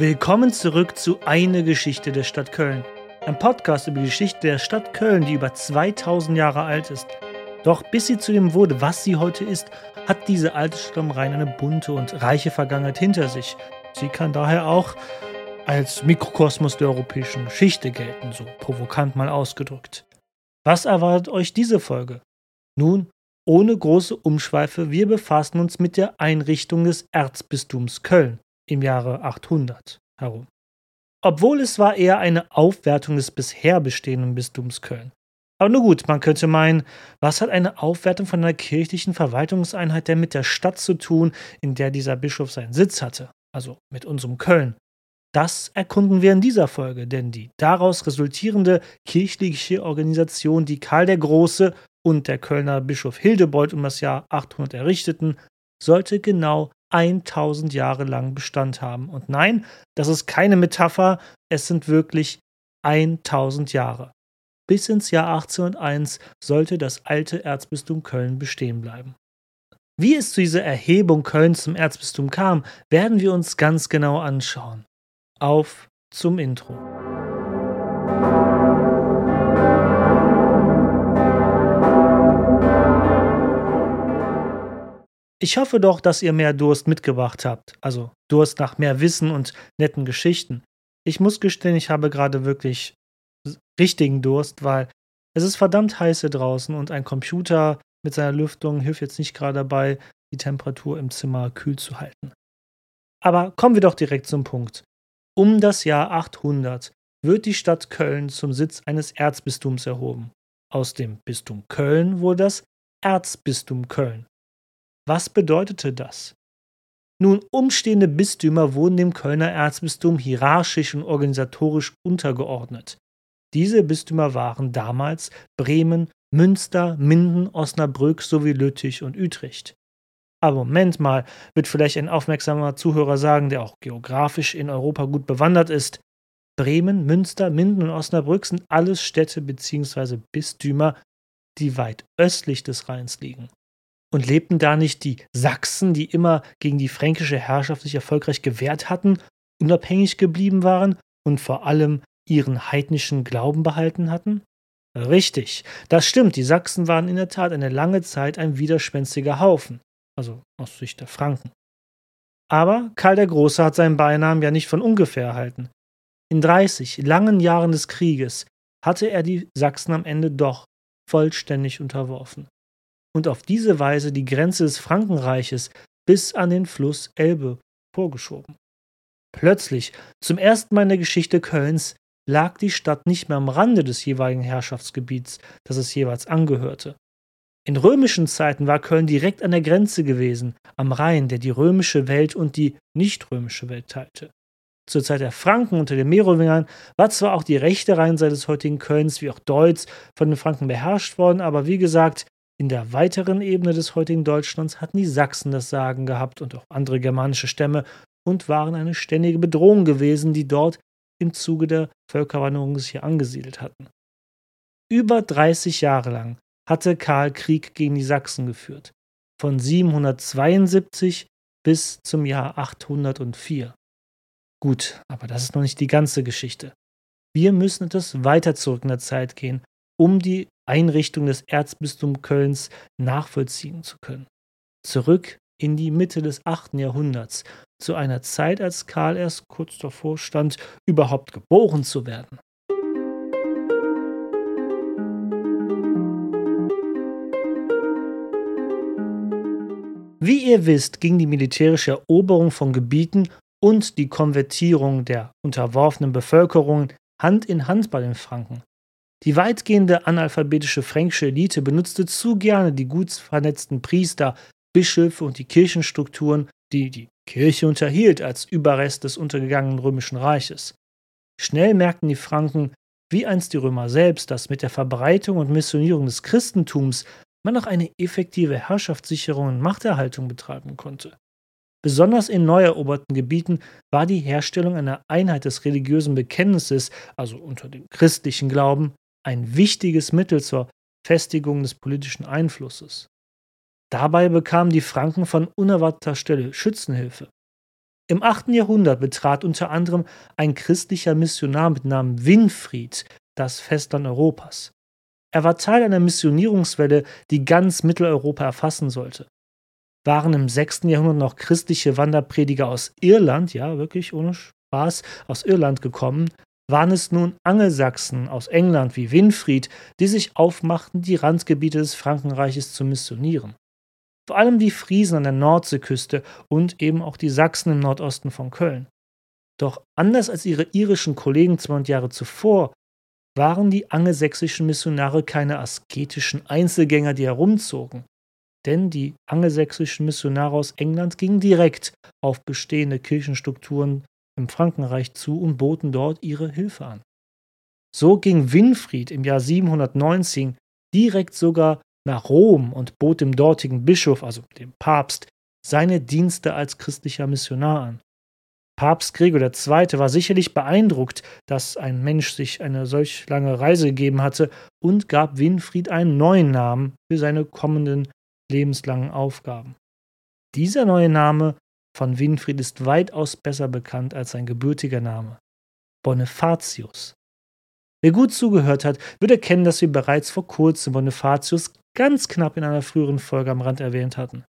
Willkommen zurück zu Eine Geschichte der Stadt Köln. Ein Podcast über die Geschichte der Stadt Köln, die über 2000 Jahre alt ist. Doch bis sie zu dem wurde, was sie heute ist, hat diese alte Stadt am Rhein eine bunte und reiche Vergangenheit hinter sich. Sie kann daher auch als Mikrokosmos der europäischen Geschichte gelten, so provokant mal ausgedrückt. Was erwartet euch diese Folge? Nun, ohne große Umschweife, wir befassen uns mit der Einrichtung des Erzbistums Köln im Jahre 800 herum. Obwohl es war eher eine Aufwertung des bisher bestehenden Bistums Köln. Aber nur gut, man könnte meinen, was hat eine Aufwertung von einer kirchlichen Verwaltungseinheit denn mit der Stadt zu tun, in der dieser Bischof seinen Sitz hatte, also mit unserem Köln? Das erkunden wir in dieser Folge, denn die daraus resultierende kirchliche Organisation, die Karl der Große und der Kölner Bischof Hildebold um das Jahr 800 errichteten, sollte genau 1000 Jahre lang Bestand haben. Und nein, das ist keine Metapher, es sind wirklich 1000 Jahre. Bis ins Jahr 1801 sollte das alte Erzbistum Köln bestehen bleiben. Wie es zu dieser Erhebung Kölns zum Erzbistum kam, werden wir uns ganz genau anschauen. Auf zum Intro. Ich hoffe doch, dass ihr mehr Durst mitgebracht habt. Also Durst nach mehr Wissen und netten Geschichten. Ich muss gestehen, ich habe gerade wirklich richtigen Durst, weil es ist verdammt heiß hier draußen und ein Computer mit seiner Lüftung hilft jetzt nicht gerade dabei, die Temperatur im Zimmer kühl zu halten. Aber kommen wir doch direkt zum Punkt. Um das Jahr 800 wird die Stadt Köln zum Sitz eines Erzbistums erhoben. Aus dem Bistum Köln wurde das Erzbistum Köln. Was bedeutete das? Nun, umstehende Bistümer wurden dem Kölner Erzbistum hierarchisch und organisatorisch untergeordnet. Diese Bistümer waren damals Bremen, Münster, Minden, Osnabrück sowie Lüttich und Utrecht. Aber Moment mal, wird vielleicht ein aufmerksamer Zuhörer sagen, der auch geografisch in Europa gut bewandert ist. Bremen, Münster, Minden und Osnabrück sind alles Städte bzw. Bistümer, die weit östlich des Rheins liegen. Und lebten da nicht die Sachsen, die immer gegen die fränkische Herrschaft sich erfolgreich gewehrt hatten, unabhängig geblieben waren und vor allem ihren heidnischen Glauben behalten hatten? Richtig, das stimmt, die Sachsen waren in der Tat eine lange Zeit ein widerspenstiger Haufen, also aus Sicht der Franken. Aber Karl der Große hat seinen Beinamen ja nicht von ungefähr erhalten. In 30 langen Jahren des Krieges hatte er die Sachsen am Ende doch vollständig unterworfen und auf diese Weise die Grenze des Frankenreiches bis an den Fluss Elbe vorgeschoben. Plötzlich, zum ersten Mal in der Geschichte Kölns, lag die Stadt nicht mehr am Rande des jeweiligen Herrschaftsgebiets, das es jeweils angehörte. In römischen Zeiten war Köln direkt an der Grenze gewesen, am Rhein, der die römische Welt und die nicht-römische Welt teilte. Zur Zeit der Franken unter den Merowingern war zwar auch die rechte Rheinseite des heutigen Kölns wie auch Deutz von den Franken beherrscht worden, aber wie gesagt, in der weiteren Ebene des heutigen Deutschlands hatten die Sachsen das Sagen gehabt und auch andere germanische Stämme und waren eine ständige Bedrohung gewesen, die dort im Zuge der Völkerwanderung sich hier angesiedelt hatten. Über 30 Jahre lang hatte Karl Krieg gegen die Sachsen geführt, von 772 bis zum Jahr 804. Gut, aber das ist noch nicht die ganze Geschichte. Wir müssen etwas weiter zurück in der Zeit gehen, um die Einrichtung des Erzbistums Kölns nachvollziehen zu können. Zurück in die Mitte des 8. Jahrhunderts, zu einer Zeit, als Karl erst kurz davor stand, überhaupt geboren zu werden. Wie ihr wisst, ging die militärische Eroberung von Gebieten und die Konvertierung der unterworfenen Bevölkerung Hand in Hand bei den Franken. Die weitgehende analphabetische fränkische Elite benutzte zu gerne die gut vernetzten Priester, Bischöfe und die Kirchenstrukturen, die die Kirche unterhielt als Überrest des untergegangenen römischen Reiches. Schnell merkten die Franken, wie einst die Römer selbst, dass mit der Verbreitung und Missionierung des Christentums man auch eine effektive Herrschaftssicherung und Machterhaltung betreiben konnte. Besonders in neu eroberten Gebieten war die Herstellung einer Einheit des religiösen Bekenntnisses, also unter dem christlichen Glauben, ein wichtiges Mittel zur Festigung des politischen Einflusses. Dabei bekamen die Franken von unerwarteter Stelle Schützenhilfe. Im 8. Jahrhundert betrat unter anderem ein christlicher Missionar mit Namen Winfried das Festland Europas. Er war Teil einer Missionierungswelle, die ganz Mitteleuropa erfassen sollte. Waren im 6. Jahrhundert noch christliche Wanderprediger aus Irland, ja, wirklich ohne Spaß, aus Irland gekommen, waren es nun Angelsachsen aus England wie Winfried, die sich aufmachten, die Randgebiete des Frankenreiches zu missionieren. Vor allem die Friesen an der Nordseeküste und eben auch die Sachsen im Nordosten von Köln. Doch anders als ihre irischen Kollegen 200 Jahre zuvor waren die angelsächsischen Missionare keine asketischen Einzelgänger, die herumzogen. Denn die angelsächsischen Missionare aus England gingen direkt auf bestehende Kirchenstrukturen im Frankenreich zu und boten dort ihre Hilfe an. So ging Winfried im Jahr 719 direkt sogar nach Rom und bot dem dortigen Bischof, also dem Papst, seine Dienste als christlicher Missionar an. Papst Gregor II. war sicherlich beeindruckt, dass ein Mensch sich eine solch lange Reise gegeben hatte und gab Winfried einen neuen Namen für seine kommenden lebenslangen Aufgaben. Dieser neue Name von Winfried ist weitaus besser bekannt als sein gebürtiger Name. Bonifatius. Wer gut zugehört hat, wird erkennen, dass wir bereits vor kurzem Bonifatius ganz knapp in einer früheren Folge am Rand erwähnt hatten.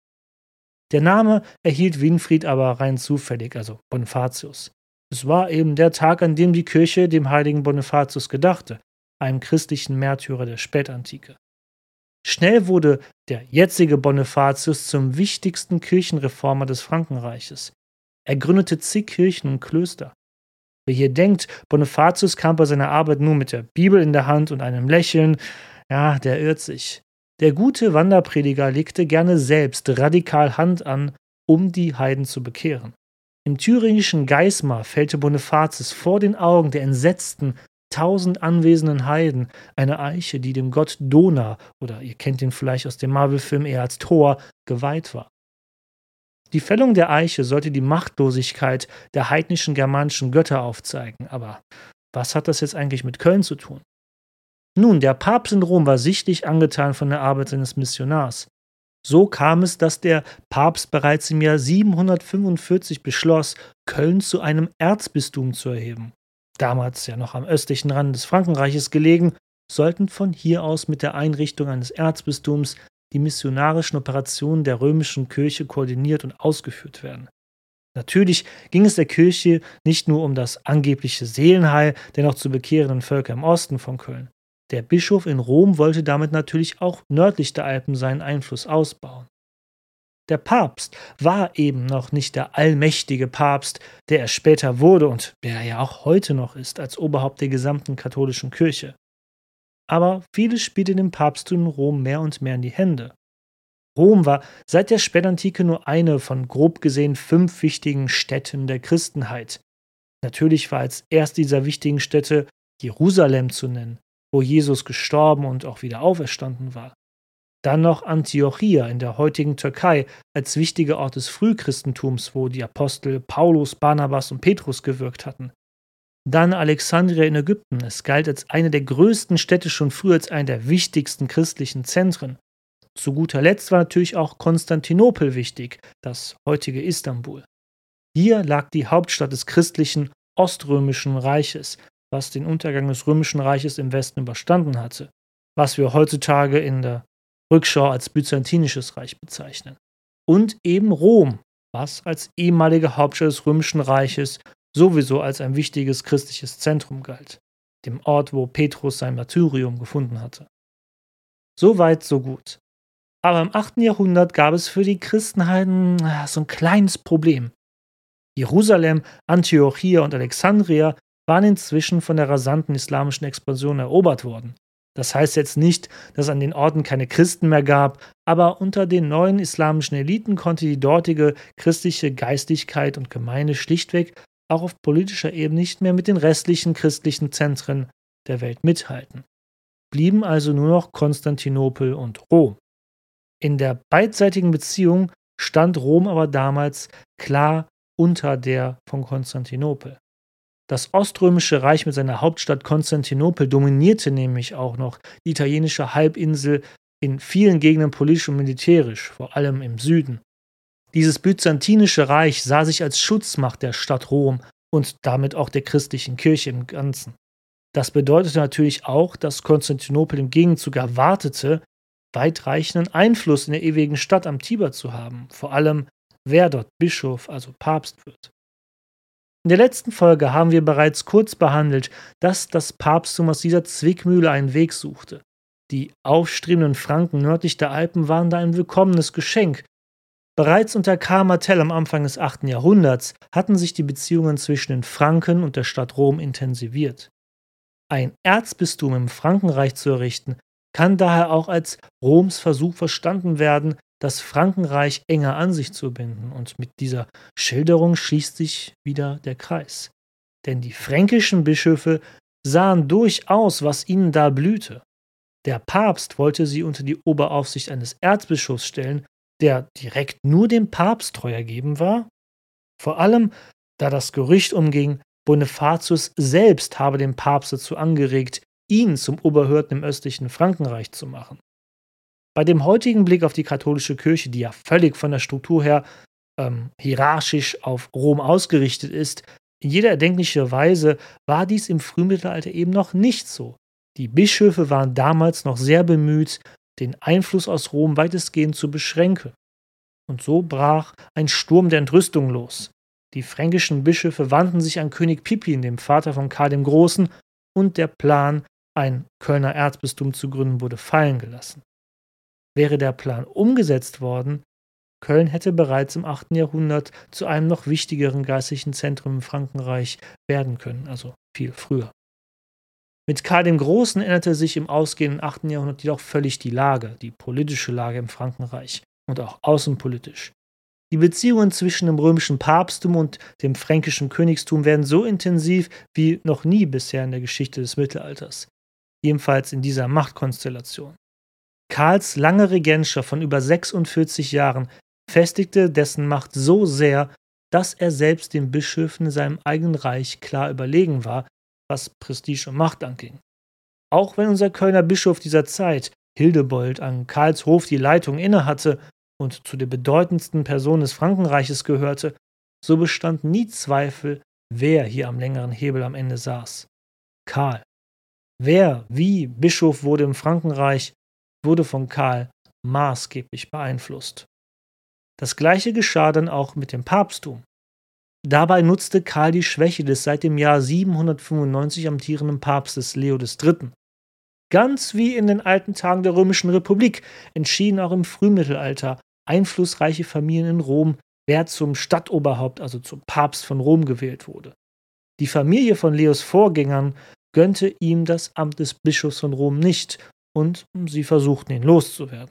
Der Name erhielt Winfried aber rein zufällig, also Bonifatius. Es war eben der Tag, an dem die Kirche dem heiligen Bonifatius gedachte, einem christlichen Märtyrer der Spätantike. Schnell wurde der jetzige Bonifatius zum wichtigsten Kirchenreformer des Frankenreiches. Er gründete zig Kirchen und Klöster. Wer hier denkt, Bonifatius kam bei seiner Arbeit nur mit der Bibel in der Hand und einem Lächeln, ja, der irrt sich. Der gute Wanderprediger legte gerne selbst radikal Hand an, um die Heiden zu bekehren. Im thüringischen Geismar fällte Bonifatius vor den Augen der entsetzten, tausend anwesenden Heiden eine Eiche, die dem Gott Dona, oder ihr kennt ihn vielleicht aus dem Marvel-Film eher als Thor, geweiht war. Die Fällung der Eiche sollte die Machtlosigkeit der heidnischen germanischen Götter aufzeigen, aber was hat das jetzt eigentlich mit Köln zu tun? Nun, der Papst in Rom war sichtlich angetan von der Arbeit seines Missionars. So kam es, dass der Papst bereits im Jahr 745 beschloss, Köln zu einem Erzbistum zu erheben. Damals ja noch am östlichen Rand des Frankenreiches gelegen, sollten von hier aus mit der Einrichtung eines Erzbistums die missionarischen Operationen der römischen Kirche koordiniert und ausgeführt werden. Natürlich ging es der Kirche nicht nur um das angebliche Seelenheil der noch zu bekehrenden Völker im Osten von Köln. Der Bischof in Rom wollte damit natürlich auch nördlich der Alpen seinen Einfluss ausbauen. Der Papst war eben noch nicht der allmächtige Papst, der er später wurde und der er ja auch heute noch ist als Oberhaupt der gesamten katholischen Kirche. Aber vieles spielte dem Papsttum in Rom mehr und mehr in die Hände. Rom war seit der Spätantike nur eine von grob gesehen fünf wichtigen Städten der Christenheit. Natürlich war als erst dieser wichtigen Städte Jerusalem zu nennen, wo Jesus gestorben und auch wieder auferstanden war. Dann noch Antiochia in der heutigen Türkei als wichtiger Ort des Frühchristentums, wo die Apostel Paulus, Barnabas und Petrus gewirkt hatten. Dann Alexandria in Ägypten. Es galt als eine der größten Städte schon früher als eine der wichtigsten christlichen Zentren. Zu guter Letzt war natürlich auch Konstantinopel wichtig, das heutige Istanbul. Hier lag die Hauptstadt des christlichen Oströmischen Reiches, was den Untergang des Römischen Reiches im Westen überstanden hatte, was wir heutzutage in der Rückschau als byzantinisches Reich bezeichnen. Und eben Rom, was als ehemalige Hauptstadt des Römischen Reiches sowieso als ein wichtiges christliches Zentrum galt, dem Ort, wo Petrus sein Martyrium gefunden hatte. So weit, so gut. Aber im 8. Jahrhundert gab es für die Christenheiten so ein kleines Problem. Jerusalem, Antiochia und Alexandria waren inzwischen von der rasanten islamischen Expansion erobert worden. Das heißt jetzt nicht, dass es an den Orten keine Christen mehr gab, aber unter den neuen islamischen Eliten konnte die dortige christliche Geistlichkeit und Gemeinde schlichtweg auch auf politischer Ebene nicht mehr mit den restlichen christlichen Zentren der Welt mithalten. Blieben also nur noch Konstantinopel und Rom. In der beidseitigen Beziehung stand Rom aber damals klar unter der von Konstantinopel. Das Oströmische Reich mit seiner Hauptstadt Konstantinopel dominierte nämlich auch noch die italienische Halbinsel in vielen Gegenden politisch und militärisch, vor allem im Süden. Dieses byzantinische Reich sah sich als Schutzmacht der Stadt Rom und damit auch der christlichen Kirche im Ganzen. Das bedeutete natürlich auch, dass Konstantinopel im Gegenzug erwartete, weitreichenden Einfluss in der ewigen Stadt am Tiber zu haben, vor allem wer dort Bischof, also Papst wird. In der letzten Folge haben wir bereits kurz behandelt, dass das Papsttum aus dieser Zwickmühle einen Weg suchte. Die aufstrebenden Franken nördlich der Alpen waren da ein willkommenes Geschenk. Bereits unter Karl Martell am Anfang des 8. Jahrhunderts hatten sich die Beziehungen zwischen den Franken und der Stadt Rom intensiviert. Ein Erzbistum im Frankenreich zu errichten, kann daher auch als Roms Versuch verstanden werden, das Frankenreich enger an sich zu binden. Und mit dieser Schilderung schließt sich wieder der Kreis. Denn die fränkischen Bischöfe sahen durchaus, was ihnen da blühte. Der Papst wollte sie unter die Oberaufsicht eines Erzbischofs stellen, der direkt nur dem Papst treu ergeben war. Vor allem, da das Gerücht umging, Bonifatius selbst habe den Papst dazu angeregt, ihn zum Oberhirten im östlichen Frankenreich zu machen. Bei dem heutigen Blick auf die katholische Kirche, die ja völlig von der Struktur her ähm, hierarchisch auf Rom ausgerichtet ist, in jeder erdenklichen Weise war dies im Frühmittelalter eben noch nicht so. Die Bischöfe waren damals noch sehr bemüht, den Einfluss aus Rom weitestgehend zu beschränken. Und so brach ein Sturm der Entrüstung los. Die fränkischen Bischöfe wandten sich an König Pippin, dem Vater von Karl dem Großen, und der Plan, ein Kölner Erzbistum zu gründen, wurde fallen gelassen. Wäre der Plan umgesetzt worden, Köln hätte bereits im 8. Jahrhundert zu einem noch wichtigeren geistlichen Zentrum im Frankenreich werden können, also viel früher. Mit Karl dem Großen änderte sich im ausgehenden 8. Jahrhundert jedoch völlig die Lage, die politische Lage im Frankenreich und auch außenpolitisch. Die Beziehungen zwischen dem römischen Papsttum und dem fränkischen Königstum werden so intensiv wie noch nie bisher in der Geschichte des Mittelalters, ebenfalls in dieser Machtkonstellation. Karls lange Regentschaft von über 46 Jahren festigte dessen Macht so sehr, dass er selbst den Bischöfen in seinem eigenen Reich klar überlegen war, was Prestige und Macht anging. Auch wenn unser Kölner Bischof dieser Zeit, Hildebold, an Karls Hof die Leitung innehatte und zu den bedeutendsten Personen des Frankenreiches gehörte, so bestand nie Zweifel, wer hier am längeren Hebel am Ende saß. Karl. Wer wie Bischof wurde im Frankenreich, wurde von Karl maßgeblich beeinflusst. Das gleiche geschah dann auch mit dem Papsttum. Dabei nutzte Karl die Schwäche des seit dem Jahr 795 amtierenden Papstes Leo III. Ganz wie in den alten Tagen der Römischen Republik entschieden auch im Frühmittelalter einflussreiche Familien in Rom, wer zum Stadtoberhaupt, also zum Papst von Rom gewählt wurde. Die Familie von Leos Vorgängern gönnte ihm das Amt des Bischofs von Rom nicht und sie versuchten ihn loszuwerden.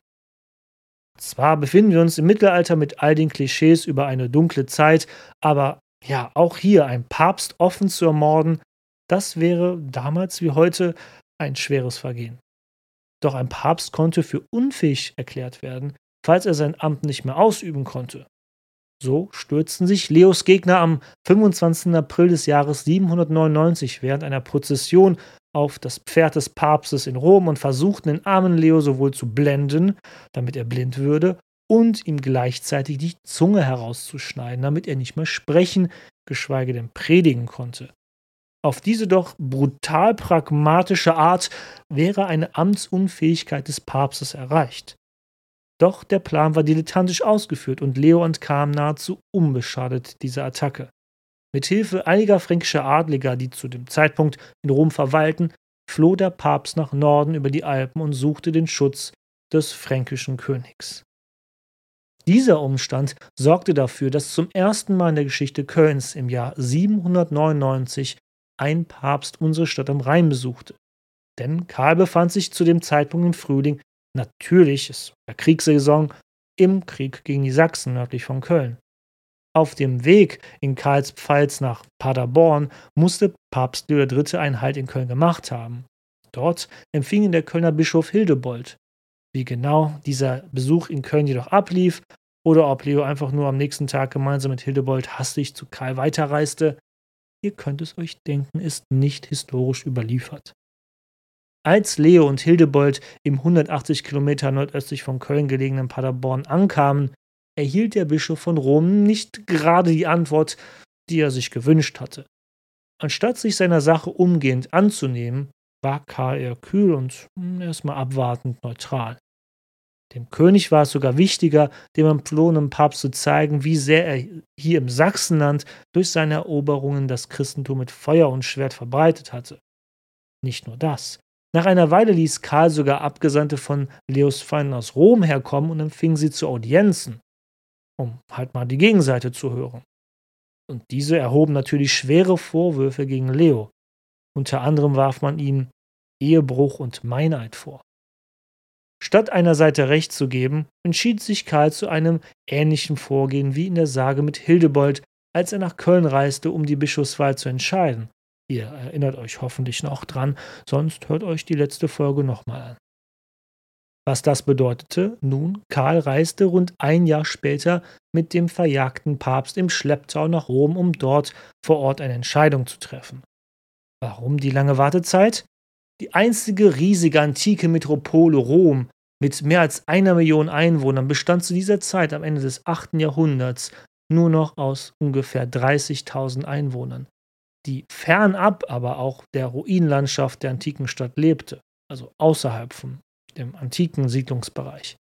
Zwar befinden wir uns im Mittelalter mit all den Klischees über eine dunkle Zeit, aber ja, auch hier ein Papst offen zu ermorden, das wäre damals wie heute ein schweres Vergehen. Doch ein Papst konnte für unfähig erklärt werden, falls er sein Amt nicht mehr ausüben konnte. So stürzten sich Leos Gegner am 25. April des Jahres 799 während einer Prozession auf das Pferd des Papstes in Rom und versuchten den armen Leo sowohl zu blenden, damit er blind würde, und ihm gleichzeitig die Zunge herauszuschneiden, damit er nicht mehr sprechen, geschweige denn predigen konnte. Auf diese doch brutal pragmatische Art wäre eine Amtsunfähigkeit des Papstes erreicht. Doch der Plan war dilettantisch ausgeführt und Leo entkam nahezu unbeschadet dieser Attacke. Mit Hilfe einiger fränkischer Adliger, die zu dem Zeitpunkt in Rom verweilten, floh der Papst nach Norden über die Alpen und suchte den Schutz des fränkischen Königs. Dieser Umstand sorgte dafür, dass zum ersten Mal in der Geschichte Kölns im Jahr 799 ein Papst unsere Stadt am Rhein besuchte. Denn Karl befand sich zu dem Zeitpunkt im Frühling, natürlich, es war Kriegssaison, im Krieg gegen die Sachsen nördlich von Köln. Auf dem Weg in Karlspfalz nach Paderborn musste Papst Leo III. einen Halt in Köln gemacht haben. Dort empfing ihn der Kölner Bischof Hildebold. Wie genau dieser Besuch in Köln jedoch ablief oder ob Leo einfach nur am nächsten Tag gemeinsam mit Hildebold hastig zu Karl weiterreiste, ihr könnt es euch denken, ist nicht historisch überliefert. Als Leo und Hildebold im 180 Kilometer nordöstlich von Köln gelegenen Paderborn ankamen, erhielt der Bischof von Rom nicht gerade die Antwort, die er sich gewünscht hatte. Anstatt sich seiner Sache umgehend anzunehmen, war Karl eher kühl und hm, erstmal abwartend neutral. Dem König war es sogar wichtiger, dem entflohenen Papst zu zeigen, wie sehr er hier im Sachsenland durch seine Eroberungen das Christentum mit Feuer und Schwert verbreitet hatte. Nicht nur das. Nach einer Weile ließ Karl sogar Abgesandte von Leos Feinden aus Rom herkommen und empfing sie zu Audienzen, um halt mal die Gegenseite zu hören. Und diese erhoben natürlich schwere Vorwürfe gegen Leo. Unter anderem warf man ihm Ehebruch und Meineid vor. Statt einer Seite Recht zu geben, entschied sich Karl zu einem ähnlichen Vorgehen wie in der Sage mit Hildebold, als er nach Köln reiste, um die Bischofswahl zu entscheiden. Ihr erinnert euch hoffentlich noch dran, sonst hört euch die letzte Folge nochmal an. Was das bedeutete? Nun, Karl reiste rund ein Jahr später mit dem verjagten Papst im Schlepptau nach Rom, um dort vor Ort eine Entscheidung zu treffen. Warum die lange Wartezeit? Die einzige riesige antike Metropole Rom mit mehr als einer Million Einwohnern bestand zu dieser Zeit am Ende des 8. Jahrhunderts nur noch aus ungefähr 30.000 Einwohnern, die fernab aber auch der Ruinenlandschaft der antiken Stadt lebte, also außerhalb von dem antiken Siedlungsbereich.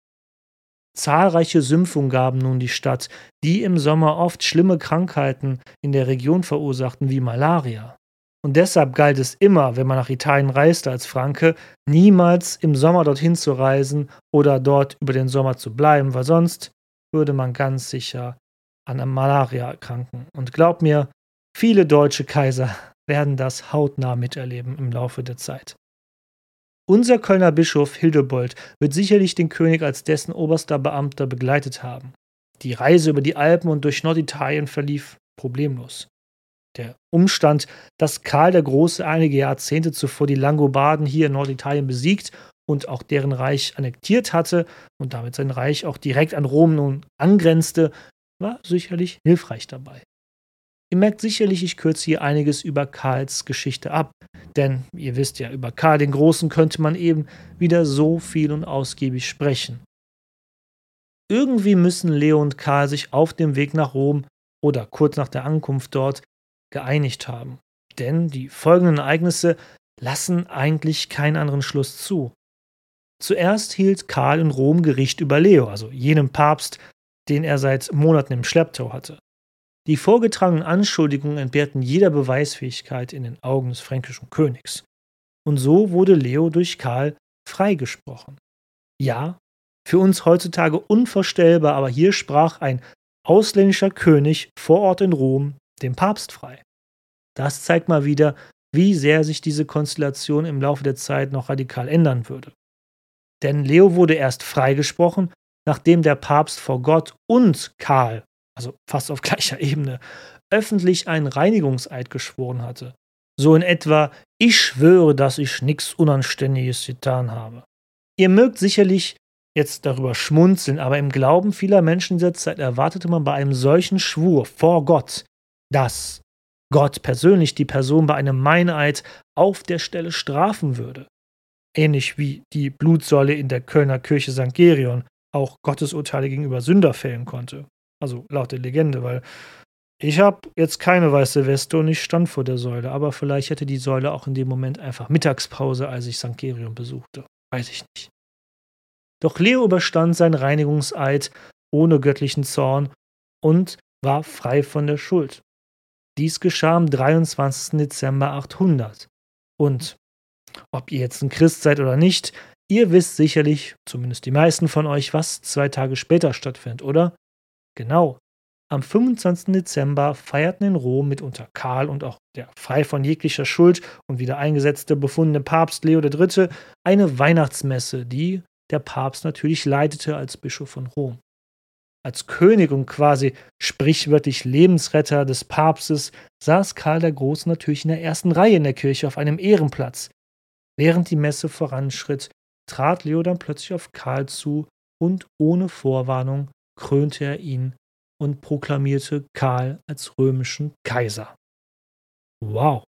Zahlreiche Sümpfe umgaben nun die Stadt, die im Sommer oft schlimme Krankheiten in der Region verursachten wie Malaria. Und deshalb galt es immer, wenn man nach Italien reiste als Franke, niemals im Sommer dorthin zu reisen oder dort über den Sommer zu bleiben, weil sonst würde man ganz sicher an Malaria erkranken. Und glaub mir, viele deutsche Kaiser werden das hautnah miterleben im Laufe der Zeit. Unser Kölner Bischof Hildebold wird sicherlich den König als dessen oberster Beamter begleitet haben. Die Reise über die Alpen und durch Norditalien verlief problemlos. Der Umstand, dass Karl der Große einige Jahrzehnte zuvor die Langobarden hier in Norditalien besiegt und auch deren Reich annektiert hatte und damit sein Reich auch direkt an Rom nun angrenzte, war sicherlich hilfreich dabei. Ihr merkt sicherlich, ich kürze hier einiges über Karls Geschichte ab, denn ihr wisst ja, über Karl den Großen könnte man eben wieder so viel und ausgiebig sprechen. Irgendwie müssen Leo und Karl sich auf dem Weg nach Rom oder kurz nach der Ankunft dort geeinigt haben. Denn die folgenden Ereignisse lassen eigentlich keinen anderen Schluss zu. Zuerst hielt Karl in Rom Gericht über Leo, also jenem Papst, den er seit Monaten im Schlepptau hatte. Die vorgetragenen Anschuldigungen entbehrten jeder Beweisfähigkeit in den Augen des fränkischen Königs. Und so wurde Leo durch Karl freigesprochen. Ja, für uns heutzutage unvorstellbar, aber hier sprach ein ausländischer König vor Ort in Rom dem Papst frei. Das zeigt mal wieder, wie sehr sich diese Konstellation im Laufe der Zeit noch radikal ändern würde. Denn Leo wurde erst freigesprochen, nachdem der Papst vor Gott und Karl, also fast auf gleicher Ebene, öffentlich einen Reinigungseid geschworen hatte. So in etwa, ich schwöre, dass ich nichts Unanständiges getan habe. Ihr mögt sicherlich jetzt darüber schmunzeln, aber im Glauben vieler Menschen dieser Zeit erwartete man bei einem solchen Schwur vor Gott, dass Gott persönlich die Person bei einem Meineid auf der Stelle strafen würde. Ähnlich wie die Blutsäule in der Kölner Kirche St. Gerion auch Gottesurteile gegenüber Sünder fällen konnte. Also laut der Legende, weil ich habe jetzt keine weiße Weste und ich stand vor der Säule, aber vielleicht hätte die Säule auch in dem Moment einfach Mittagspause, als ich St. Gerion besuchte. Weiß ich nicht. Doch Leo überstand seinen Reinigungseid ohne göttlichen Zorn und war frei von der Schuld. Dies geschah am 23. Dezember 800. Und ob ihr jetzt ein Christ seid oder nicht, ihr wisst sicherlich, zumindest die meisten von euch, was zwei Tage später stattfindet, oder? Genau. Am 25. Dezember feierten in Rom mitunter Karl und auch der frei von jeglicher Schuld und wieder eingesetzte befundene Papst Leo III. eine Weihnachtsmesse, die der Papst natürlich leitete als Bischof von Rom als König und quasi sprichwörtlich Lebensretter des Papstes, saß Karl der Große natürlich in der ersten Reihe in der Kirche auf einem Ehrenplatz. Während die Messe voranschritt, trat Leo dann plötzlich auf Karl zu und ohne Vorwarnung krönte er ihn und proklamierte Karl als römischen Kaiser. Wow.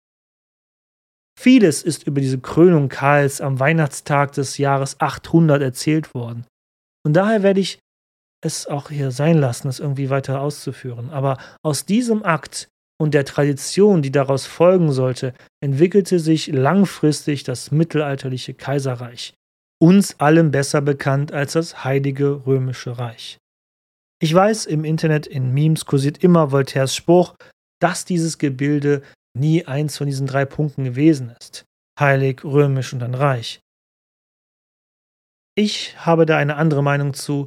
Vieles ist über diese Krönung Karls am Weihnachtstag des Jahres 800 erzählt worden. Und daher werde ich es auch hier sein lassen, es irgendwie weiter auszuführen. Aber aus diesem Akt und der Tradition, die daraus folgen sollte, entwickelte sich langfristig das mittelalterliche Kaiserreich, uns allen besser bekannt als das Heilige Römische Reich. Ich weiß, im Internet in Memes kursiert immer Voltaires Spruch, dass dieses Gebilde nie eins von diesen drei Punkten gewesen ist. Heilig, römisch und dann reich. Ich habe da eine andere Meinung zu,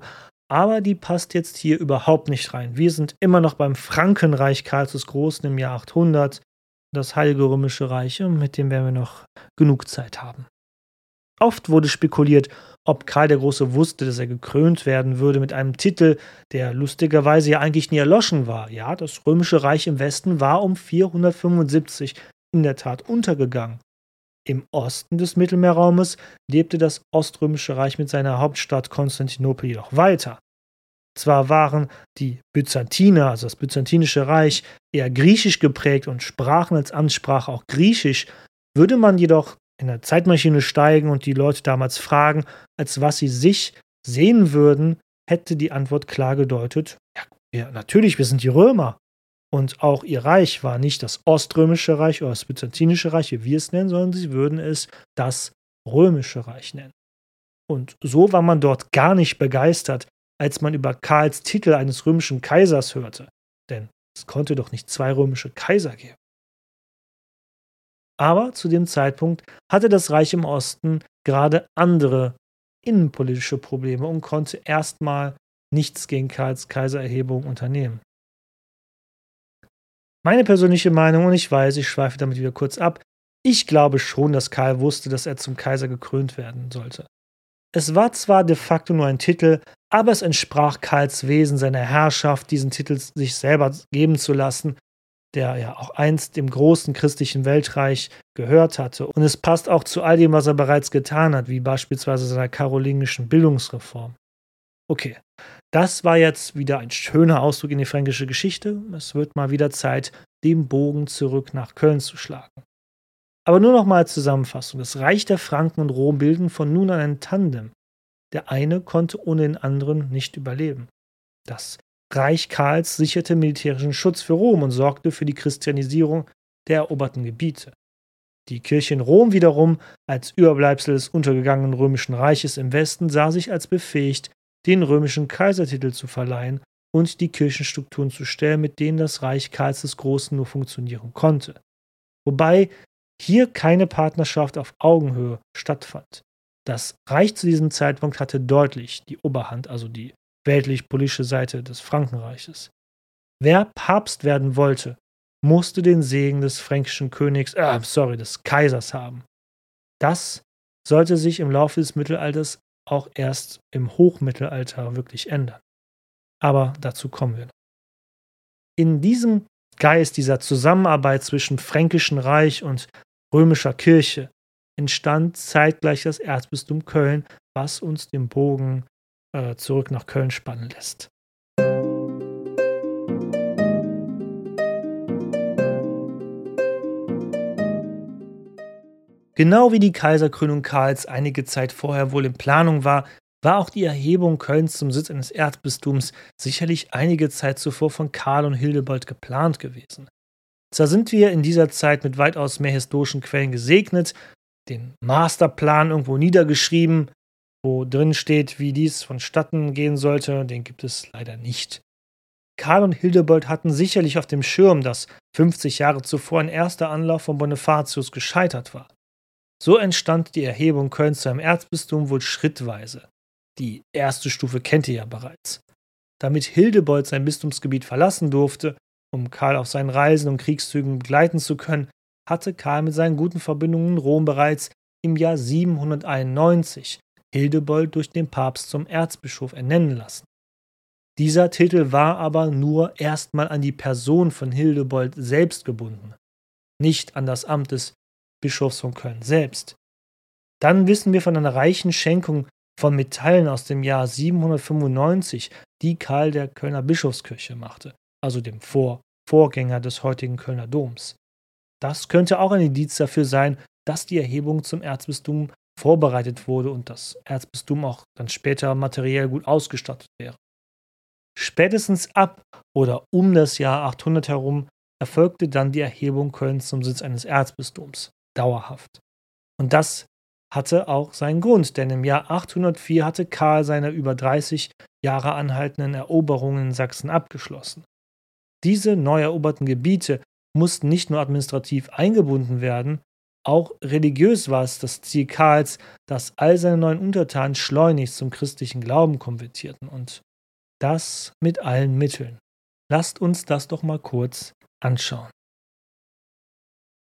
aber die passt jetzt hier überhaupt nicht rein. Wir sind immer noch beim Frankenreich Karls des Großen im Jahr 800, das Heilige Römische Reich, mit dem werden wir noch genug Zeit haben. Oft wurde spekuliert, ob Karl der Große wusste, dass er gekrönt werden würde mit einem Titel, der lustigerweise ja eigentlich nie erloschen war. Ja, das Römische Reich im Westen war um 475 in der Tat untergegangen. Im Osten des Mittelmeerraumes lebte das Oströmische Reich mit seiner Hauptstadt Konstantinopel jedoch weiter. Zwar waren die Byzantiner, also das Byzantinische Reich, eher griechisch geprägt und sprachen als Amtssprache auch griechisch, würde man jedoch in der Zeitmaschine steigen und die Leute damals fragen, als was sie sich sehen würden, hätte die Antwort klar gedeutet, ja, ja natürlich, wir sind die Römer. Und auch ihr Reich war nicht das Oströmische Reich oder das Byzantinische Reich, wie wir es nennen, sondern sie würden es das Römische Reich nennen. Und so war man dort gar nicht begeistert, als man über Karls Titel eines römischen Kaisers hörte. Denn es konnte doch nicht zwei römische Kaiser geben. Aber zu dem Zeitpunkt hatte das Reich im Osten gerade andere innenpolitische Probleme und konnte erstmal nichts gegen Karls Kaisererhebung unternehmen. Meine persönliche Meinung, und ich weiß, ich schweife damit wieder kurz ab, ich glaube schon, dass Karl wusste, dass er zum Kaiser gekrönt werden sollte. Es war zwar de facto nur ein Titel, aber es entsprach Karls Wesen, seiner Herrschaft, diesen Titel sich selber geben zu lassen, der ja auch einst dem großen christlichen Weltreich gehört hatte. Und es passt auch zu all dem, was er bereits getan hat, wie beispielsweise seiner karolingischen Bildungsreform. Okay, das war jetzt wieder ein schöner Ausdruck in die fränkische Geschichte. Es wird mal wieder Zeit, den Bogen zurück nach Köln zu schlagen. Aber nur noch mal als Zusammenfassung. Das Reich der Franken und Rom bilden von nun an ein Tandem. Der eine konnte ohne den anderen nicht überleben. Das Reich Karls sicherte militärischen Schutz für Rom und sorgte für die Christianisierung der eroberten Gebiete. Die Kirche in Rom wiederum, als Überbleibsel des untergegangenen römischen Reiches im Westen, sah sich als befähigt, den römischen Kaisertitel zu verleihen und die Kirchenstrukturen zu stellen, mit denen das Reich Karls des Großen nur funktionieren konnte. Wobei hier keine Partnerschaft auf Augenhöhe stattfand. Das Reich zu diesem Zeitpunkt hatte deutlich die Oberhand, also die weltlich-politische Seite des Frankenreiches. Wer Papst werden wollte, musste den Segen des fränkischen Königs, äh, sorry, des Kaisers haben. Das sollte sich im Laufe des Mittelalters auch erst im Hochmittelalter wirklich ändern. Aber dazu kommen wir noch. In diesem Geist dieser Zusammenarbeit zwischen Fränkischen Reich und römischer Kirche entstand zeitgleich das Erzbistum Köln, was uns den Bogen äh, zurück nach Köln spannen lässt. Genau wie die Kaiserkrönung Karls einige Zeit vorher wohl in Planung war, war auch die Erhebung Kölns zum Sitz eines Erzbistums sicherlich einige Zeit zuvor von Karl und Hildebold geplant gewesen. Zwar sind wir in dieser Zeit mit weitaus mehr historischen Quellen gesegnet, den Masterplan irgendwo niedergeschrieben, wo drin steht, wie dies vonstatten gehen sollte, den gibt es leider nicht. Karl und Hildebold hatten sicherlich auf dem Schirm, dass 50 Jahre zuvor ein erster Anlauf von Bonifatius gescheitert war. So entstand die Erhebung Kölns zu einem Erzbistum wohl schrittweise. Die erste Stufe kennt ihr ja bereits. Damit Hildebold sein Bistumsgebiet verlassen durfte, um Karl auf seinen Reisen und Kriegszügen begleiten zu können, hatte Karl mit seinen guten Verbindungen in Rom bereits im Jahr 791 Hildebold durch den Papst zum Erzbischof ernennen lassen. Dieser Titel war aber nur erstmal an die Person von Hildebold selbst gebunden, nicht an das Amt des Bischofs von Köln selbst. Dann wissen wir von einer reichen Schenkung von Metallen aus dem Jahr 795, die Karl der Kölner Bischofskirche machte, also dem Vor Vorgänger des heutigen Kölner Doms. Das könnte auch ein Indiz dafür sein, dass die Erhebung zum Erzbistum vorbereitet wurde und das Erzbistum auch dann später materiell gut ausgestattet wäre. Spätestens ab oder um das Jahr 800 herum erfolgte dann die Erhebung Kölns zum Sitz eines Erzbistums, dauerhaft. Und das hatte auch seinen Grund, denn im Jahr 804 hatte Karl seine über 30 Jahre anhaltenden Eroberungen in Sachsen abgeschlossen. Diese neu eroberten Gebiete mussten nicht nur administrativ eingebunden werden, auch religiös war es das Ziel Karls, dass all seine neuen Untertanen schleunigst zum christlichen Glauben konvertierten und das mit allen Mitteln. Lasst uns das doch mal kurz anschauen.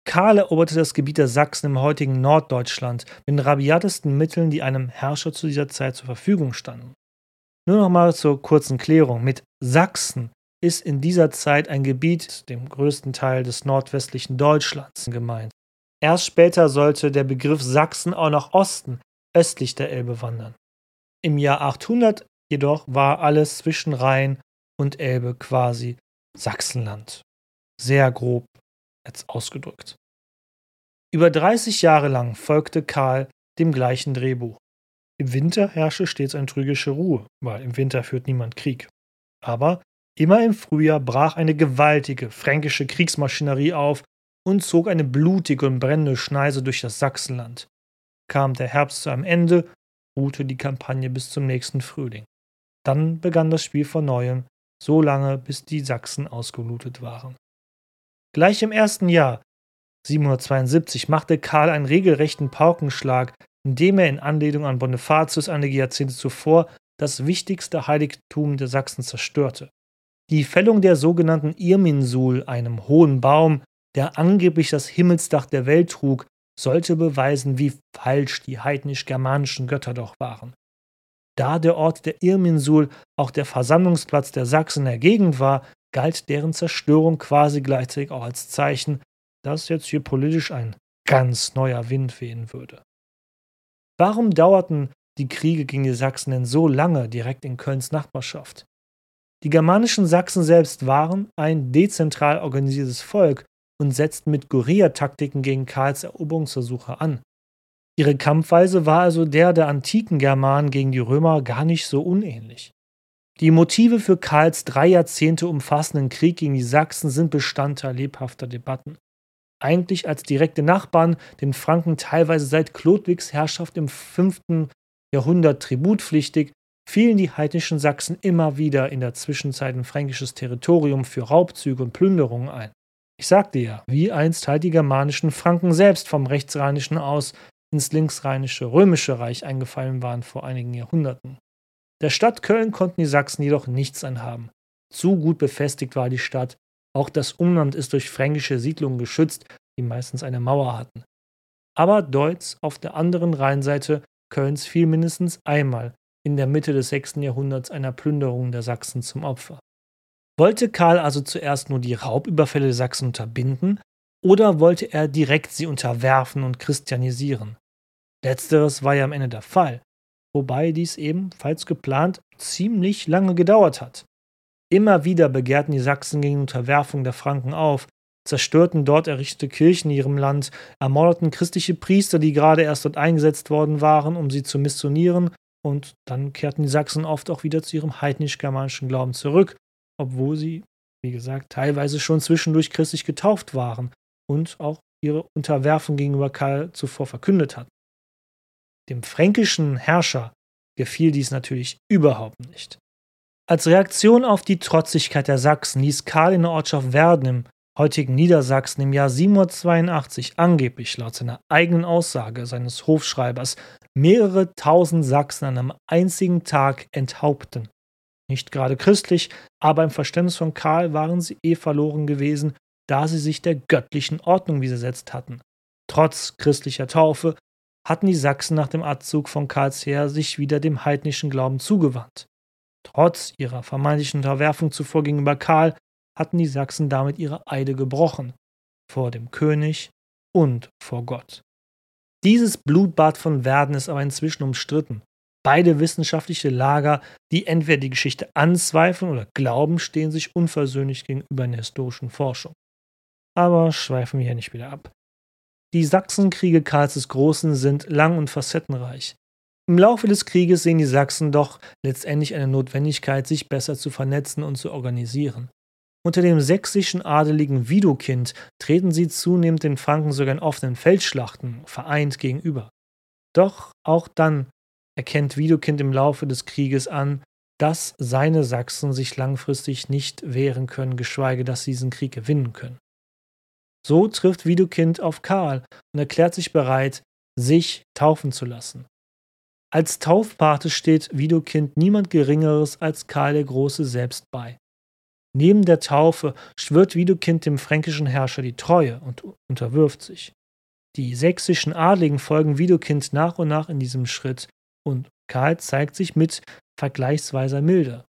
Karl eroberte das Gebiet der Sachsen im heutigen Norddeutschland mit den rabiatesten Mitteln, die einem Herrscher zu dieser Zeit zur Verfügung standen. Nur noch mal zur kurzen Klärung. Mit Sachsen ist in dieser Zeit ein Gebiet, dem größten Teil des nordwestlichen Deutschlands, gemeint. Erst später sollte der Begriff Sachsen auch nach Osten, östlich der Elbe wandern. Im Jahr 800 jedoch war alles zwischen Rhein und Elbe quasi Sachsenland. Sehr grob jetzt ausgedrückt. Über 30 Jahre lang folgte Karl dem gleichen Drehbuch. Im Winter herrschte stets eine trügische Ruhe, weil im Winter führt niemand Krieg. Aber immer im Frühjahr brach eine gewaltige fränkische Kriegsmaschinerie auf und zog eine blutige und brennende Schneise durch das Sachsenland. Kam der Herbst zu einem Ende, ruhte die Kampagne bis zum nächsten Frühling. Dann begann das Spiel von neuem, so lange bis die Sachsen ausgeblutet waren. Gleich im ersten Jahr, 772, machte Karl einen regelrechten Paukenschlag, indem er in Anlehnung an Bonifatius einige Jahrzehnte zuvor das wichtigste Heiligtum der Sachsen zerstörte. Die Fällung der sogenannten Irminsul, einem hohen Baum, der angeblich das Himmelsdach der Welt trug, sollte beweisen, wie falsch die heidnisch-germanischen Götter doch waren. Da der Ort der Irminsul auch der Versammlungsplatz der Sachsen der Gegend war, galt deren Zerstörung quasi gleichzeitig auch als Zeichen, dass jetzt hier politisch ein ganz neuer Wind wehen würde. Warum dauerten die Kriege gegen die Sachsen denn so lange direkt in Kölns Nachbarschaft? Die germanischen Sachsen selbst waren ein dezentral organisiertes Volk und setzten mit Guerillataktiken gegen Karls Eroberungsversuche an. Ihre Kampfweise war also der der antiken Germanen gegen die Römer gar nicht so unähnlich. Die Motive für Karls drei Jahrzehnte umfassenden Krieg gegen die Sachsen sind Bestandteil lebhafter Debatten. Eigentlich als direkte Nachbarn, den Franken teilweise seit Chlodwigs Herrschaft im 5. Jahrhundert tributpflichtig, fielen die heidnischen Sachsen immer wieder in der Zwischenzeit in fränkisches Territorium für Raubzüge und Plünderungen ein. Ich sagte ja, wie einst halt die germanischen Franken selbst vom rechtsrheinischen aus ins linksrheinische römische Reich eingefallen waren vor einigen Jahrhunderten. Der Stadt Köln konnten die Sachsen jedoch nichts anhaben. Zu gut befestigt war die Stadt, auch das Umland ist durch fränkische Siedlungen geschützt, die meistens eine Mauer hatten. Aber Deutz auf der anderen Rheinseite Kölns fiel mindestens einmal in der Mitte des 6. Jahrhunderts einer Plünderung der Sachsen zum Opfer. Wollte Karl also zuerst nur die Raubüberfälle der Sachsen unterbinden, oder wollte er direkt sie unterwerfen und christianisieren? Letzteres war ja am Ende der Fall wobei dies eben, falls geplant, ziemlich lange gedauert hat. Immer wieder begehrten die Sachsen gegen Unterwerfung der Franken auf, zerstörten dort errichtete Kirchen in ihrem Land, ermordeten christliche Priester, die gerade erst dort eingesetzt worden waren, um sie zu missionieren, und dann kehrten die Sachsen oft auch wieder zu ihrem heidnisch-germanischen Glauben zurück, obwohl sie, wie gesagt, teilweise schon zwischendurch christlich getauft waren und auch ihre Unterwerfung gegenüber Karl zuvor verkündet hatten. Dem fränkischen Herrscher gefiel dies natürlich überhaupt nicht. Als Reaktion auf die Trotzigkeit der Sachsen ließ Karl in der Ortschaft Werden im heutigen Niedersachsen im Jahr 782 angeblich laut seiner eigenen Aussage seines Hofschreibers mehrere tausend Sachsen an einem einzigen Tag enthaupten. Nicht gerade christlich, aber im Verständnis von Karl waren sie eh verloren gewesen, da sie sich der göttlichen Ordnung widersetzt hatten. Trotz christlicher Taufe hatten die Sachsen nach dem Abzug von Karls Heer sich wieder dem heidnischen Glauben zugewandt. Trotz ihrer vermeintlichen Unterwerfung zuvor gegenüber Karl hatten die Sachsen damit ihre Eide gebrochen, vor dem König und vor Gott. Dieses Blutbad von Werden ist aber inzwischen umstritten. Beide wissenschaftliche Lager, die entweder die Geschichte anzweifeln oder glauben, stehen sich unversöhnlich gegenüber in der historischen Forschung. Aber schweifen wir hier nicht wieder ab. Die Sachsenkriege Karls des Großen sind lang und facettenreich. Im Laufe des Krieges sehen die Sachsen doch letztendlich eine Notwendigkeit, sich besser zu vernetzen und zu organisieren. Unter dem sächsischen Adeligen Widukind treten sie zunehmend den Franken sogar in offenen Feldschlachten vereint gegenüber. Doch auch dann erkennt Widukind im Laufe des Krieges an, dass seine Sachsen sich langfristig nicht wehren können, geschweige dass sie diesen Krieg gewinnen können. So trifft Widukind auf Karl und erklärt sich bereit, sich taufen zu lassen. Als Taufpate steht Widukind niemand Geringeres als Karl der Große selbst bei. Neben der Taufe schwört Widukind dem fränkischen Herrscher die Treue und unterwirft sich. Die sächsischen Adligen folgen Widukind nach und nach in diesem Schritt und Karl zeigt sich mit vergleichsweiser Milde.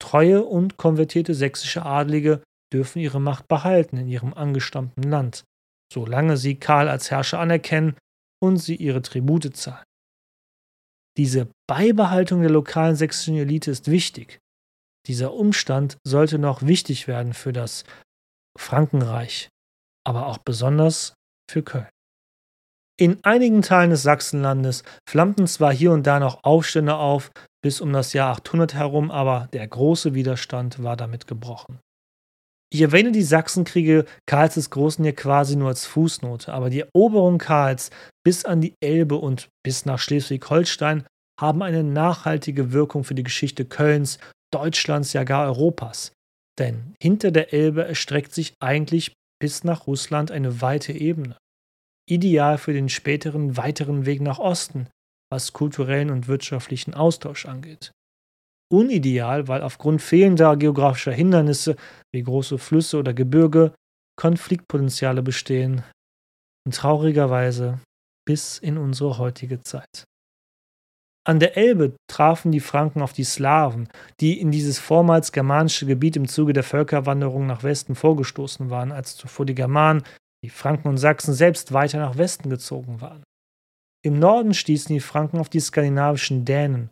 Treue und konvertierte sächsische Adlige dürfen ihre Macht behalten in ihrem angestammten Land, solange sie Karl als Herrscher anerkennen und sie ihre Tribute zahlen. Diese Beibehaltung der lokalen sächsischen Elite ist wichtig. Dieser Umstand sollte noch wichtig werden für das Frankenreich, aber auch besonders für Köln. In einigen Teilen des Sachsenlandes flammten zwar hier und da noch Aufstände auf, bis um das Jahr 800 herum, aber der große Widerstand war damit gebrochen. Ich erwähne die Sachsenkriege Karls des Großen hier quasi nur als Fußnote, aber die Eroberung Karls bis an die Elbe und bis nach Schleswig-Holstein haben eine nachhaltige Wirkung für die Geschichte Kölns, Deutschlands, ja gar Europas. Denn hinter der Elbe erstreckt sich eigentlich bis nach Russland eine weite Ebene. Ideal für den späteren weiteren Weg nach Osten, was kulturellen und wirtschaftlichen Austausch angeht unideal, weil aufgrund fehlender geografischer Hindernisse wie große Flüsse oder Gebirge Konfliktpotenziale bestehen und traurigerweise bis in unsere heutige Zeit. An der Elbe trafen die Franken auf die Slawen, die in dieses vormals germanische Gebiet im Zuge der Völkerwanderung nach Westen vorgestoßen waren, als zuvor die Germanen, die Franken und Sachsen selbst weiter nach Westen gezogen waren. Im Norden stießen die Franken auf die skandinavischen Dänen,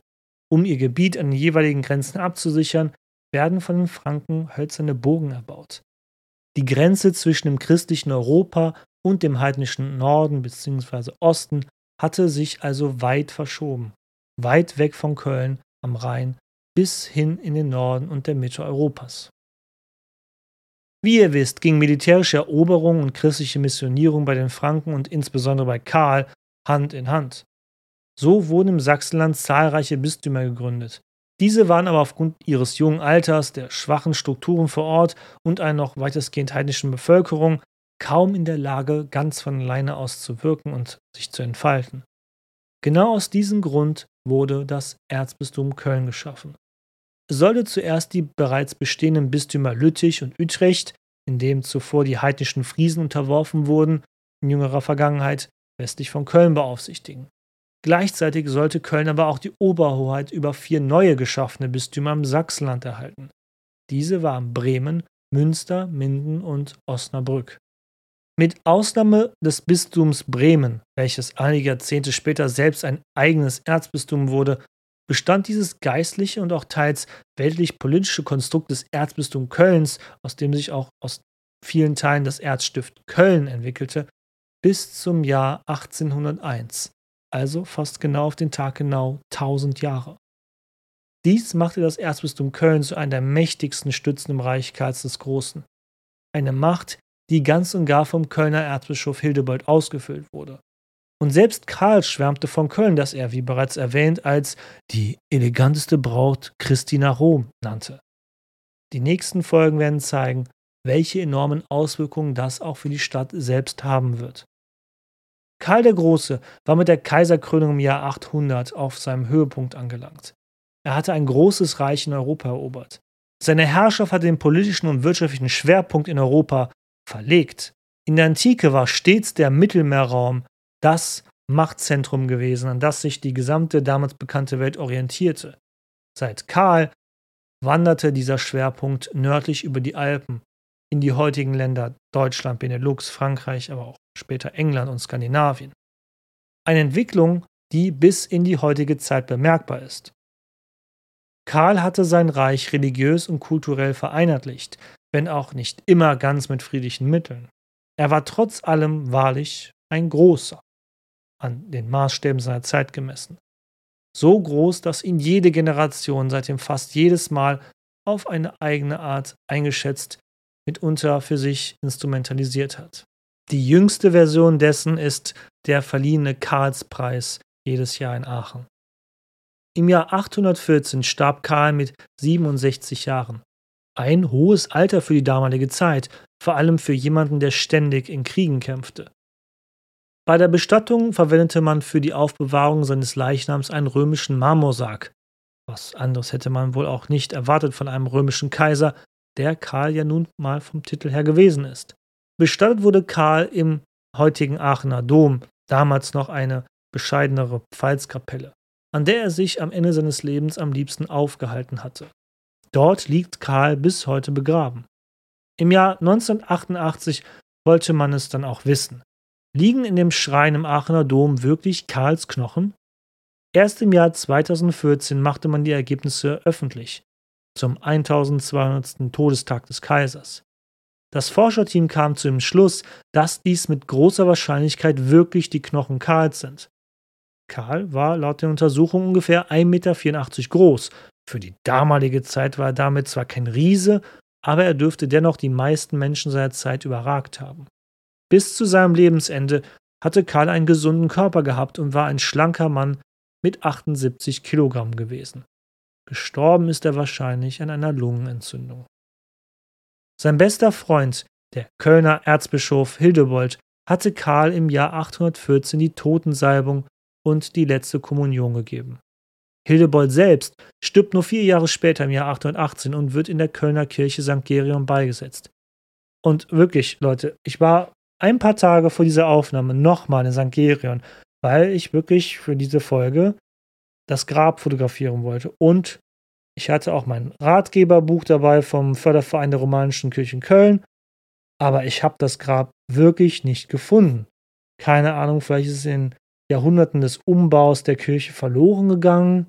um ihr Gebiet an den jeweiligen Grenzen abzusichern, werden von den Franken hölzerne Bogen erbaut. Die Grenze zwischen dem christlichen Europa und dem heidnischen Norden bzw. Osten hatte sich also weit verschoben, weit weg von Köln am Rhein bis hin in den Norden und der Mitte Europas. Wie ihr wisst, ging militärische Eroberung und christliche Missionierung bei den Franken und insbesondere bei Karl Hand in Hand. So wurden im Sachsenland zahlreiche Bistümer gegründet. Diese waren aber aufgrund ihres jungen Alters, der schwachen Strukturen vor Ort und einer noch weitestgehend heidnischen Bevölkerung kaum in der Lage, ganz von alleine aus zu wirken und sich zu entfalten. Genau aus diesem Grund wurde das Erzbistum Köln geschaffen. Sollte zuerst die bereits bestehenden Bistümer Lüttich und Utrecht, in dem zuvor die heidnischen Friesen unterworfen wurden, in jüngerer Vergangenheit westlich von Köln beaufsichtigen. Gleichzeitig sollte Köln aber auch die Oberhoheit über vier neue geschaffene Bistümer im Sachsenland erhalten. Diese waren Bremen, Münster, Minden und Osnabrück. Mit Ausnahme des Bistums Bremen, welches einige Jahrzehnte später selbst ein eigenes Erzbistum wurde, bestand dieses geistliche und auch teils weltlich-politische Konstrukt des Erzbistums Kölns, aus dem sich auch aus vielen Teilen das Erzstift Köln entwickelte, bis zum Jahr 1801 also fast genau auf den Tag genau 1000 Jahre. Dies machte das Erzbistum Köln zu einer der mächtigsten Stützen im Reich Karls des Großen. Eine Macht, die ganz und gar vom Kölner Erzbischof Hildebold ausgefüllt wurde. Und selbst Karl schwärmte von Köln, das er, wie bereits erwähnt, als die eleganteste Braut Christi nach Rom nannte. Die nächsten Folgen werden zeigen, welche enormen Auswirkungen das auch für die Stadt selbst haben wird. Karl der Große war mit der Kaiserkrönung im Jahr 800 auf seinem Höhepunkt angelangt. Er hatte ein großes Reich in Europa erobert. Seine Herrschaft hatte den politischen und wirtschaftlichen Schwerpunkt in Europa verlegt. In der Antike war stets der Mittelmeerraum das Machtzentrum gewesen, an das sich die gesamte damals bekannte Welt orientierte. Seit Karl wanderte dieser Schwerpunkt nördlich über die Alpen in die heutigen Länder Deutschland, Benelux, Frankreich, aber auch später England und Skandinavien. Eine Entwicklung, die bis in die heutige Zeit bemerkbar ist. Karl hatte sein Reich religiös und kulturell vereinheitlicht, wenn auch nicht immer ganz mit friedlichen Mitteln. Er war trotz allem wahrlich ein großer, an den Maßstäben seiner Zeit gemessen. so groß, dass ihn jede Generation seitdem fast jedes Mal auf eine eigene Art eingeschätzt, mitunter für sich instrumentalisiert hat. Die jüngste Version dessen ist der verliehene Karlspreis jedes Jahr in Aachen. Im Jahr 814 starb Karl mit 67 Jahren. Ein hohes Alter für die damalige Zeit, vor allem für jemanden, der ständig in Kriegen kämpfte. Bei der Bestattung verwendete man für die Aufbewahrung seines Leichnams einen römischen Marmorsarg. Was anderes hätte man wohl auch nicht erwartet von einem römischen Kaiser, der Karl ja nun mal vom Titel her gewesen ist. Bestattet wurde Karl im heutigen Aachener Dom, damals noch eine bescheidenere Pfalzkapelle, an der er sich am Ende seines Lebens am liebsten aufgehalten hatte. Dort liegt Karl bis heute begraben. Im Jahr 1988 wollte man es dann auch wissen. Liegen in dem Schrein im Aachener Dom wirklich Karls Knochen? Erst im Jahr 2014 machte man die Ergebnisse öffentlich, zum 1200. Todestag des Kaisers. Das Forscherteam kam zu dem Schluss, dass dies mit großer Wahrscheinlichkeit wirklich die Knochen Karls sind. Karl war laut der Untersuchung ungefähr 1,84 Meter groß. Für die damalige Zeit war er damit zwar kein Riese, aber er dürfte dennoch die meisten Menschen seiner Zeit überragt haben. Bis zu seinem Lebensende hatte Karl einen gesunden Körper gehabt und war ein schlanker Mann mit 78 Kilogramm gewesen. Gestorben ist er wahrscheinlich an einer Lungenentzündung. Sein bester Freund, der Kölner Erzbischof Hildebold, hatte Karl im Jahr 814 die Totensalbung und die letzte Kommunion gegeben. Hildebold selbst stirbt nur vier Jahre später im Jahr 818 und wird in der Kölner Kirche St. Gerion beigesetzt. Und wirklich, Leute, ich war ein paar Tage vor dieser Aufnahme nochmal in St. Gerion, weil ich wirklich für diese Folge das Grab fotografieren wollte. Und ich hatte auch mein Ratgeberbuch dabei vom Förderverein der Romanischen Kirche in Köln. Aber ich habe das Grab wirklich nicht gefunden. Keine Ahnung, vielleicht ist es in Jahrhunderten des Umbaus der Kirche verloren gegangen.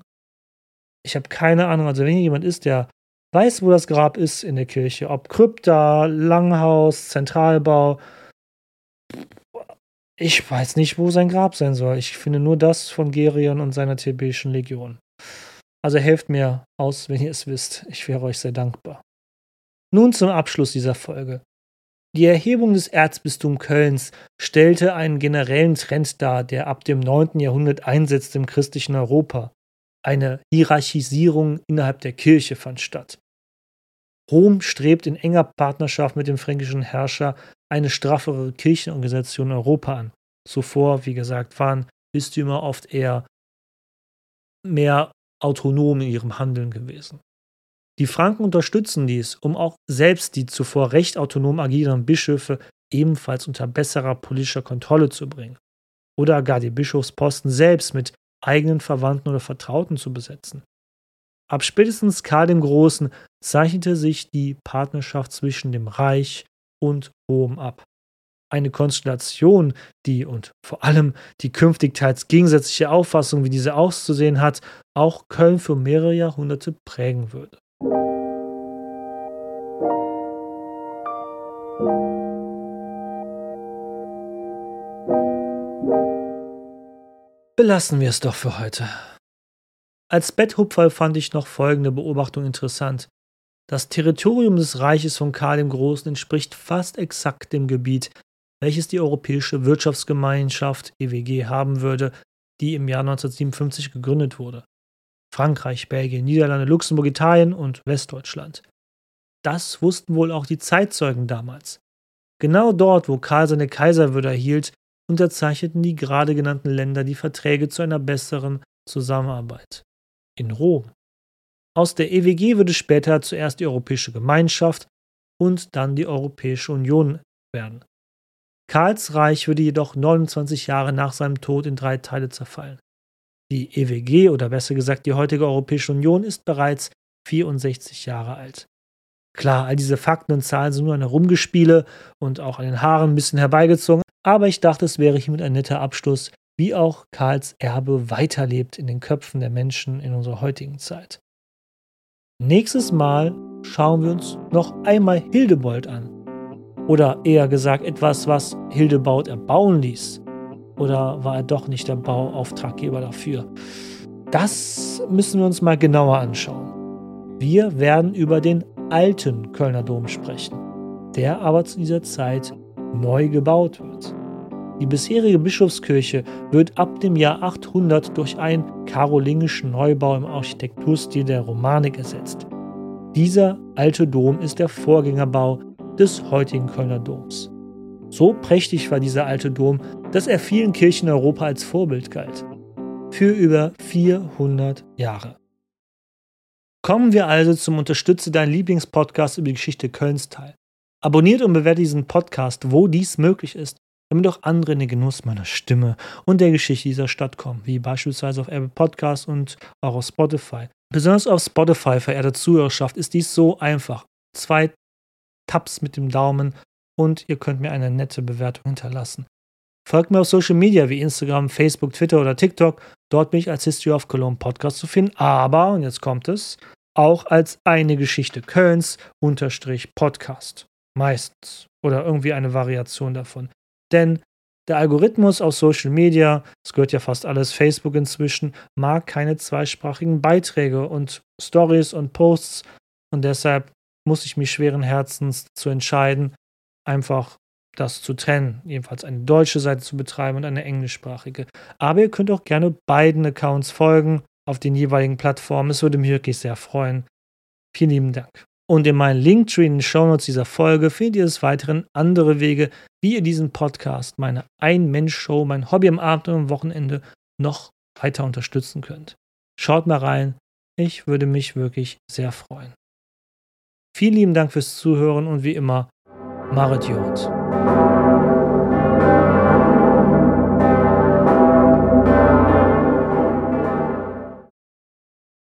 Ich habe keine Ahnung. Also, wenn hier jemand ist, der weiß, wo das Grab ist in der Kirche, ob Krypta, Langhaus, Zentralbau, ich weiß nicht, wo sein Grab sein soll. Ich finde nur das von Gerion und seiner thebischen Legion. Also helft mir aus, wenn ihr es wisst. Ich wäre euch sehr dankbar. Nun zum Abschluss dieser Folge. Die Erhebung des Erzbistums Kölns stellte einen generellen Trend dar, der ab dem 9. Jahrhundert einsetzte im christlichen Europa. Eine Hierarchisierung innerhalb der Kirche fand statt. Rom strebt in enger Partnerschaft mit dem fränkischen Herrscher eine straffere Kirchenorganisation in Europa an. Zuvor, wie gesagt, waren Bistümer oft eher mehr autonom in ihrem Handeln gewesen. Die Franken unterstützen dies, um auch selbst die zuvor recht autonom agierenden Bischöfe ebenfalls unter besserer politischer Kontrolle zu bringen. Oder gar die Bischofsposten selbst mit eigenen Verwandten oder Vertrauten zu besetzen. Ab spätestens Karl dem Großen zeichnete sich die Partnerschaft zwischen dem Reich und Rom ab. Eine Konstellation, die und vor allem die künftig teils gegensätzliche Auffassung, wie diese auszusehen hat, auch Köln für mehrere Jahrhunderte prägen würde. Belassen wir es doch für heute. Als Betthupferl fand ich noch folgende Beobachtung interessant. Das Territorium des Reiches von Karl dem Großen entspricht fast exakt dem Gebiet, welches die Europäische Wirtschaftsgemeinschaft EWG haben würde, die im Jahr 1957 gegründet wurde. Frankreich, Belgien, Niederlande, Luxemburg, Italien und Westdeutschland. Das wussten wohl auch die Zeitzeugen damals. Genau dort, wo Karl seine Kaiserwürde erhielt, unterzeichneten die gerade genannten Länder die Verträge zu einer besseren Zusammenarbeit. In Rom. Aus der EWG würde später zuerst die Europäische Gemeinschaft und dann die Europäische Union werden. Karls Reich würde jedoch 29 Jahre nach seinem Tod in drei Teile zerfallen. Die EWG oder besser gesagt die heutige Europäische Union ist bereits 64 Jahre alt. Klar, all diese Fakten und Zahlen sind nur ein Herumgespiele und auch an den Haaren ein bisschen herbeigezogen, aber ich dachte, es wäre hiermit ein netter Abschluss, wie auch Karls Erbe weiterlebt in den Köpfen der Menschen in unserer heutigen Zeit. Nächstes Mal schauen wir uns noch einmal Hildebold an. Oder eher gesagt etwas, was Hildebold erbauen ließ. Oder war er doch nicht der Bauauftraggeber dafür? Das müssen wir uns mal genauer anschauen. Wir werden über den alten Kölner Dom sprechen, der aber zu dieser Zeit neu gebaut wird. Die bisherige Bischofskirche wird ab dem Jahr 800 durch einen karolingischen Neubau im Architekturstil der Romanik ersetzt. Dieser alte Dom ist der Vorgängerbau des heutigen Kölner Doms. So prächtig war dieser alte Dom, dass er vielen Kirchen in Europa als Vorbild galt. Für über 400 Jahre. Kommen wir also zum Unterstütze deinen Lieblingspodcast über die Geschichte Kölns teil. Abonniert und bewertet diesen Podcast, wo dies möglich ist, damit auch andere in den Genuss meiner Stimme und der Geschichte dieser Stadt kommen, wie beispielsweise auf Apple Podcasts und auch auf Spotify. Besonders auf Spotify, verehrte Zuhörerschaft, ist dies so einfach. Zwei Tabs mit dem Daumen und ihr könnt mir eine nette Bewertung hinterlassen. Folgt mir auf Social Media wie Instagram, Facebook, Twitter oder TikTok. Dort bin ich als History of Cologne Podcast zu finden, aber, und jetzt kommt es, auch als eine Geschichte Kölns unterstrich Podcast. Meistens. Oder irgendwie eine Variation davon. Denn der Algorithmus auf Social Media, es gehört ja fast alles Facebook inzwischen, mag keine zweisprachigen Beiträge und Stories und Posts und deshalb muss ich mich schweren Herzens zu entscheiden, einfach das zu trennen, jedenfalls eine deutsche Seite zu betreiben und eine englischsprachige. Aber ihr könnt auch gerne beiden Accounts folgen auf den jeweiligen Plattformen. Es würde mich wirklich sehr freuen. Vielen lieben Dank. Und in meinen Linktree in den Shownotes dieser Folge findet ihr des Weiteren andere Wege, wie ihr diesen Podcast, meine Ein-Mensch-Show, mein Hobby am Abend und am Wochenende noch weiter unterstützen könnt. Schaut mal rein. Ich würde mich wirklich sehr freuen. Vielen lieben Dank fürs Zuhören und wie immer, Marit Jod.